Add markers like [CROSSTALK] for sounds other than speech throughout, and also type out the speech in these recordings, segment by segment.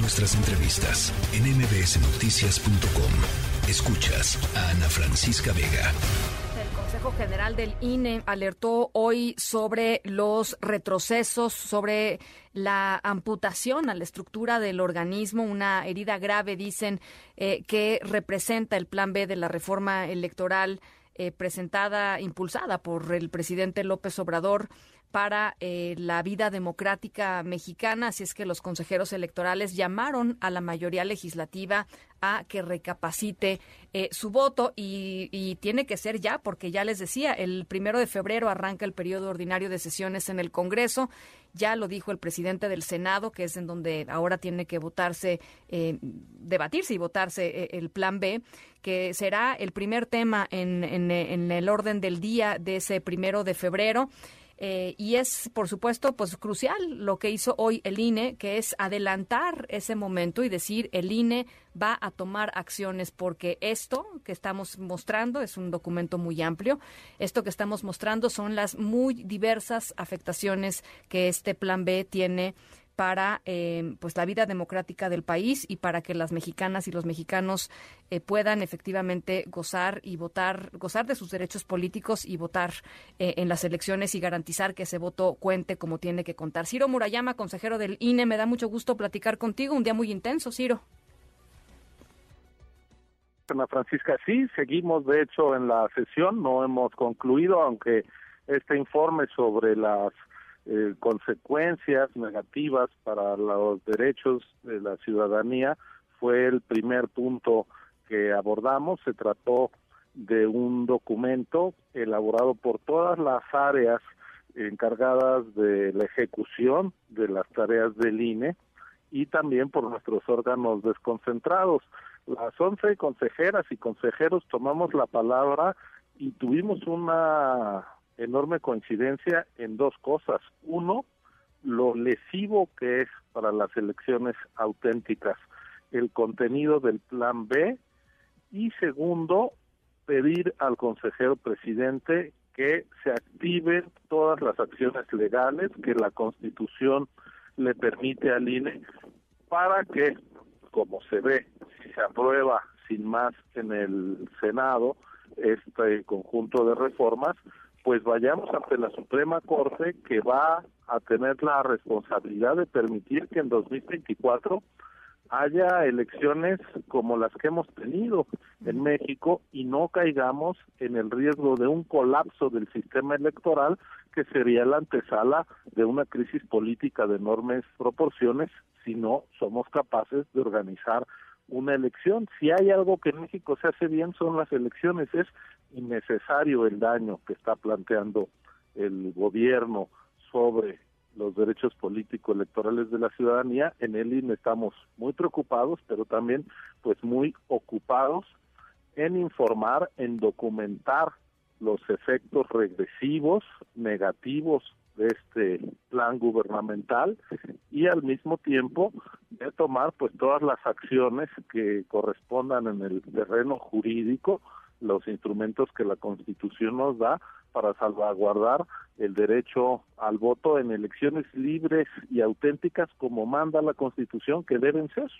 Nuestras entrevistas en mbsnoticias.com. Escuchas a Ana Francisca Vega. El Consejo General del INE alertó hoy sobre los retrocesos, sobre la amputación a la estructura del organismo, una herida grave, dicen, eh, que representa el plan B de la reforma electoral eh, presentada, impulsada por el presidente López Obrador para eh, la vida democrática mexicana, así es que los consejeros electorales llamaron a la mayoría legislativa a que recapacite eh, su voto y, tiene que ser ya, porque ya les decía, el primero de febrero arranca el periodo ordinario de sesiones en el Congreso. Ya lo dijo el presidente del Senado, que es en donde ahora tiene que votarse, eh, debatirse y votarse eh, el Plan B, que será el primer tema en, en el orden del día de ese primero de febrero. Eh, y es, por supuesto, pues crucial lo que hizo hoy el INE, que es adelantar ese momento y decir el INE va a tomar acciones porque esto que estamos mostrando es un documento muy amplio. Esto que estamos mostrando son las muy diversas afectaciones que este plan B tiene para eh, pues la vida democrática del país y para que las mexicanas y los mexicanos eh, puedan efectivamente gozar y votar, gozar de sus derechos políticos y votar eh, en las elecciones y garantizar que ese voto cuente como tiene que contar. Ciro Murayama, consejero del INE, me da mucho gusto platicar contigo. Un día muy intenso, Ciro. Ana Francisca, sí, seguimos de hecho en la sesión, no hemos concluido, aunque este informe sobre las eh, consecuencias negativas para los derechos de la ciudadanía fue el primer punto que abordamos. Se trató de un documento elaborado por todas las áreas encargadas de la ejecución de las tareas del INE y también por nuestros órganos desconcentrados. Las once consejeras y consejeros tomamos la palabra y tuvimos una enorme coincidencia en dos cosas. Uno, lo lesivo que es para las elecciones auténticas el contenido del plan B y segundo, pedir al consejero presidente que se activen todas las acciones legales que la Constitución le permite al INE para que, como se ve, si se aprueba sin más en el Senado este conjunto de reformas, pues vayamos ante la Suprema Corte que va a tener la responsabilidad de permitir que en 2024 haya elecciones como las que hemos tenido en México y no caigamos en el riesgo de un colapso del sistema electoral que sería la antesala de una crisis política de enormes proporciones si no somos capaces de organizar una elección. Si hay algo que en México se hace bien son las elecciones. Es innecesario el daño que está planteando el gobierno sobre los derechos políticos electorales de la ciudadanía. En el INE estamos muy preocupados, pero también pues muy ocupados en informar, en documentar los efectos regresivos, negativos de este plan gubernamental y al mismo tiempo de tomar pues todas las acciones que correspondan en el terreno jurídico, los instrumentos que la Constitución nos da para salvaguardar el derecho al voto en elecciones libres y auténticas como manda la Constitución que deben ser.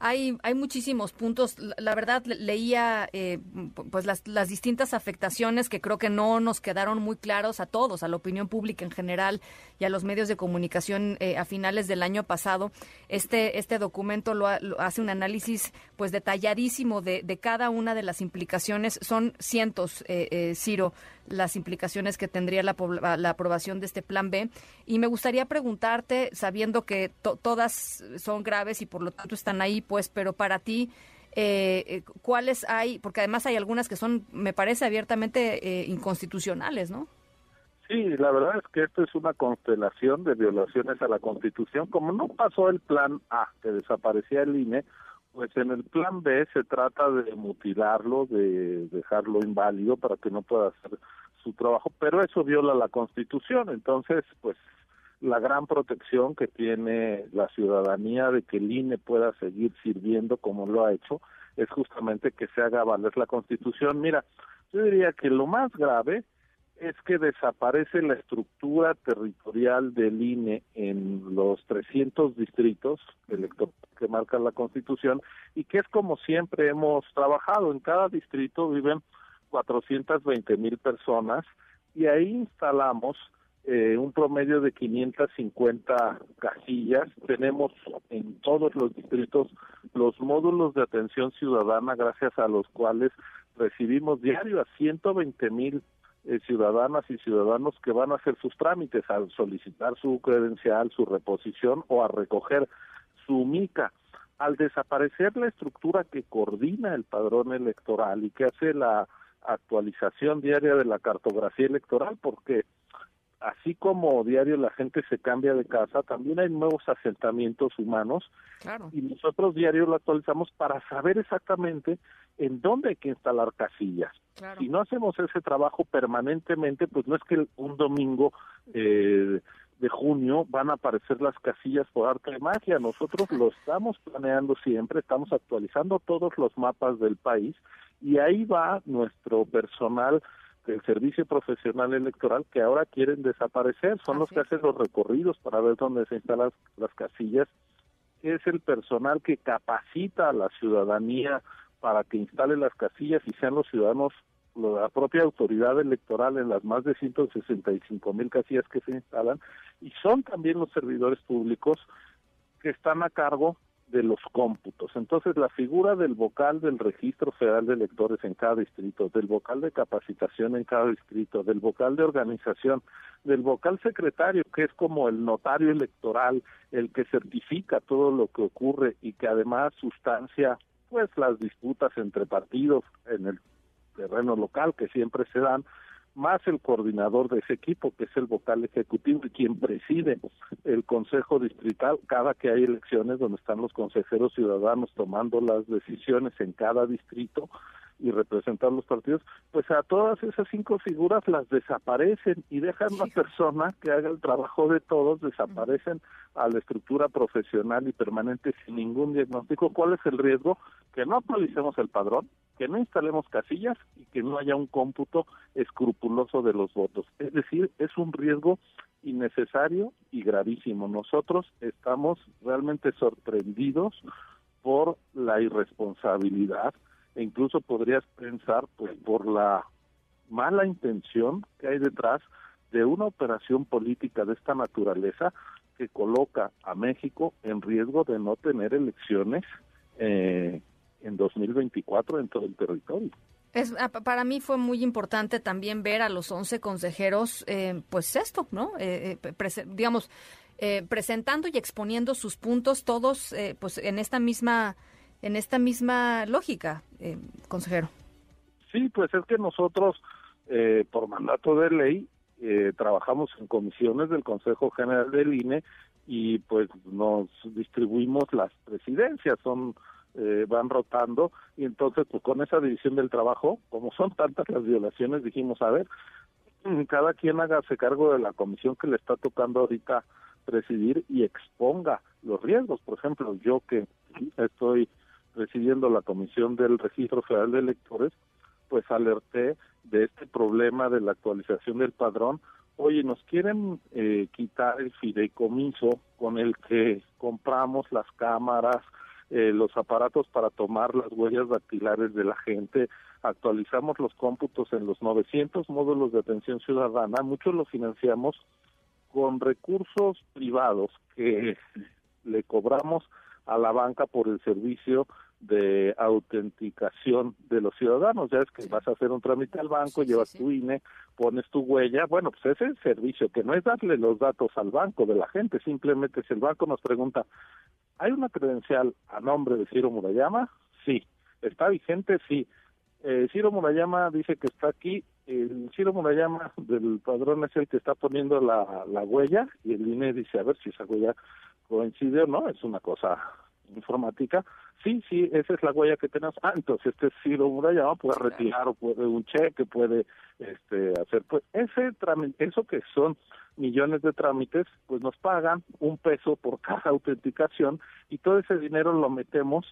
Hay, hay muchísimos puntos. La verdad, leía eh, pues las, las distintas afectaciones que creo que no nos quedaron muy claros a todos, a la opinión pública en general y a los medios de comunicación eh, a finales del año pasado. Este, este documento lo, hace un análisis pues detalladísimo de, de, cada una de las implicaciones. Son cientos, eh, eh Ciro, las implicaciones que tendría la, la, aprobación de este plan B. Y me gustaría preguntarte, sabiendo que todas son graves y por lo tanto están ahí, pues, pero para ti, eh, eh, ¿cuáles hay? Porque además hay algunas que son, me parece, abiertamente eh, inconstitucionales, ¿no? Sí, la verdad es que esto es una constelación de violaciones a la Constitución. Como no pasó el plan A, que desaparecía el INE, pues en el plan B se trata de mutilarlo, de dejarlo inválido para que no pueda hacer su trabajo, pero eso viola la Constitución. Entonces, pues la gran protección que tiene la ciudadanía de que el INE pueda seguir sirviendo como lo ha hecho es justamente que se haga valer la Constitución. Mira, yo diría que lo más grave es que desaparece la estructura territorial del INE en los 300 distritos que marca la Constitución y que es como siempre hemos trabajado. En cada distrito viven 420 mil personas y ahí instalamos eh, un promedio de 550 casillas. Tenemos en todos los distritos los módulos de atención ciudadana gracias a los cuales recibimos diario a 120 mil eh, ciudadanas y ciudadanos que van a hacer sus trámites al solicitar su credencial, su reposición o a recoger su mica. Al desaparecer la estructura que coordina el padrón electoral y que hace la actualización diaria de la cartografía electoral, porque así como diario la gente se cambia de casa, también hay nuevos asentamientos humanos. Y nosotros diario lo actualizamos para saber exactamente en dónde hay que instalar casillas. Si no hacemos ese trabajo permanentemente, pues no es que un domingo eh, de junio van a aparecer las casillas por arte de magia. Nosotros lo estamos planeando siempre, estamos actualizando todos los mapas del país y ahí va nuestro personal del Servicio Profesional Electoral que ahora quieren desaparecer. Son los que hacen los recorridos para ver dónde se instalan las casillas. Es el personal que capacita a la ciudadanía para que instale las casillas y sean los ciudadanos la propia autoridad electoral en las más de 165 mil casillas que se instalan y son también los servidores públicos que están a cargo de los cómputos. Entonces, la figura del vocal del Registro Federal de Electores en cada distrito, del vocal de capacitación en cada distrito, del vocal de organización, del vocal secretario, que es como el notario electoral, el que certifica todo lo que ocurre y que además sustancia pues las disputas entre partidos en el terreno local que siempre se dan, más el coordinador de ese equipo, que es el vocal ejecutivo y quien preside el Consejo Distrital cada que hay elecciones donde están los consejeros ciudadanos tomando las decisiones en cada distrito y representar los partidos, pues a todas esas cinco figuras las desaparecen y dejan una persona que haga el trabajo de todos, desaparecen a la estructura profesional y permanente sin ningún diagnóstico. ¿Cuál es el riesgo? Que no actualicemos el padrón, que no instalemos casillas y que no haya un cómputo escrupuloso de los votos. Es decir, es un riesgo innecesario y gravísimo. Nosotros estamos realmente sorprendidos por la irresponsabilidad e incluso podrías pensar pues por la mala intención que hay detrás de una operación política de esta naturaleza que coloca a México en riesgo de no tener elecciones eh, en 2024 en todo el territorio. Es, ah, para mí fue muy importante también ver a los 11 consejeros, eh, pues esto, ¿no? Eh, eh digamos, eh, presentando y exponiendo sus puntos todos, pues en esta misma en esta misma lógica, eh, consejero. Sí, pues es que nosotros, eh, por mandato de ley, eh, trabajamos en comisiones del Consejo General del INE y pues nos distribuimos las presidencias, son van rotando y entonces pues con esa división del trabajo, como son tantas las violaciones, dijimos, a ver, cada quien hágase cargo de la comisión que le está tocando ahorita presidir y exponga los riesgos. Por ejemplo, yo que estoy presidiendo la Comisión del Registro Federal de Electores, pues alerté de este problema de la actualización del padrón. Oye, nos quieren eh, quitar el fideicomiso con el que compramos las cámaras, eh, los aparatos para tomar las huellas dactilares de la gente, actualizamos los cómputos en los 900 módulos de atención ciudadana, muchos los financiamos con recursos privados que le cobramos a la banca por el servicio de autenticación de los ciudadanos. Ya es que vas a hacer un trámite al banco, llevas tu INE, pones tu huella. Bueno, pues ese es el servicio, que no es darle los datos al banco de la gente, simplemente si el banco nos pregunta, ¿hay una credencial a nombre de Ciro Murayama? Sí. ¿Está vigente? Sí. Eh, Ciro Murayama dice que está aquí. El Ciro Murayama del padrón es el que está poniendo la, la huella y el INE dice a ver si esa huella coincide o no. Es una cosa informática, sí, sí, esa es la huella que tenemos. Ah, entonces este Ciro Murayama puede retirar o puede un cheque, puede este hacer, pues ese trámite, eso que son millones de trámites, pues nos pagan un peso por cada autenticación y todo ese dinero lo metemos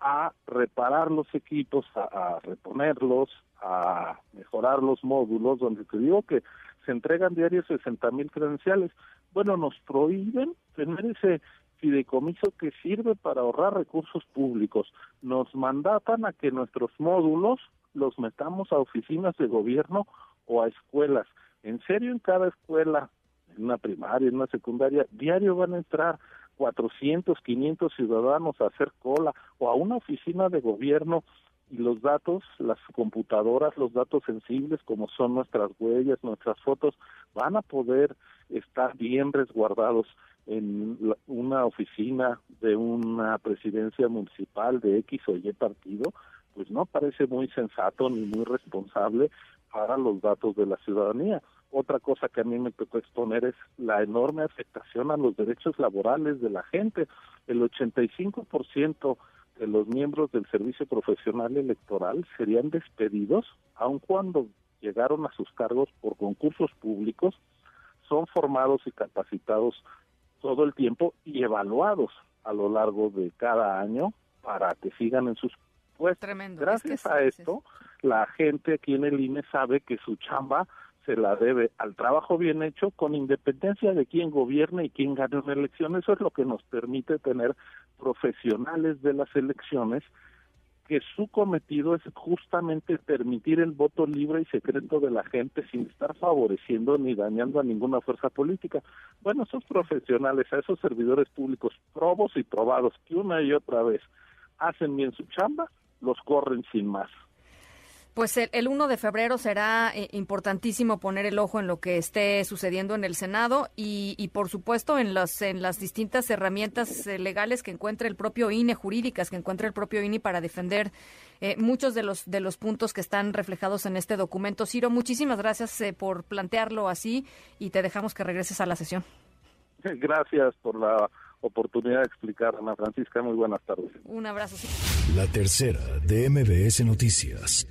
a reparar los equipos, a, a reponerlos, a mejorar los módulos, donde te digo que se entregan diarios 60 mil credenciales. Bueno, nos prohíben tener ese fideicomiso que sirve para ahorrar recursos públicos. Nos mandatan a que nuestros módulos los metamos a oficinas de gobierno o a escuelas. En serio, en cada escuela, en una primaria, en una secundaria, diario van a entrar 400, 500 ciudadanos a hacer cola o a una oficina de gobierno y los datos, las computadoras, los datos sensibles como son nuestras huellas, nuestras fotos, van a poder estar bien resguardados en una oficina de una presidencia municipal de X o Y partido, pues no parece muy sensato ni muy responsable para los datos de la ciudadanía. Otra cosa que a mí me tocó exponer es la enorme afectación a los derechos laborales de la gente. El 85% de los miembros del servicio profesional electoral serían despedidos, aun cuando llegaron a sus cargos por concursos públicos, son formados y capacitados todo el tiempo y evaluados a lo largo de cada año para que sigan en sus puestos. Gracias a esto, la gente aquí en el INE sabe que su chamba se la debe al trabajo bien hecho con independencia de quién gobierne y quién gane una elección. Eso es lo que nos permite tener profesionales de las elecciones que su cometido es justamente permitir el voto libre y secreto de la gente sin estar favoreciendo ni dañando a ninguna fuerza política. Bueno, esos profesionales, a esos servidores públicos probos y probados que una y otra vez hacen bien su chamba, los corren sin más. Pues el, 1 de febrero será eh, importantísimo poner el ojo en lo que esté sucediendo en el Senado y, por supuesto en las en las distintas herramientas eh, legales que encuentre el propio INE, jurídicas que encuentre el propio INE para defender eh, muchos de los de los puntos que están reflejados en este documento. Ciro, muchísimas gracias por plantearlo así y te dejamos que regreses a la sesión. [LAUGHS] Gracias por la oportunidad de explicar, Ana Francisca. Muy buenas tardes. Un abrazo. La tercera de MBS Noticias.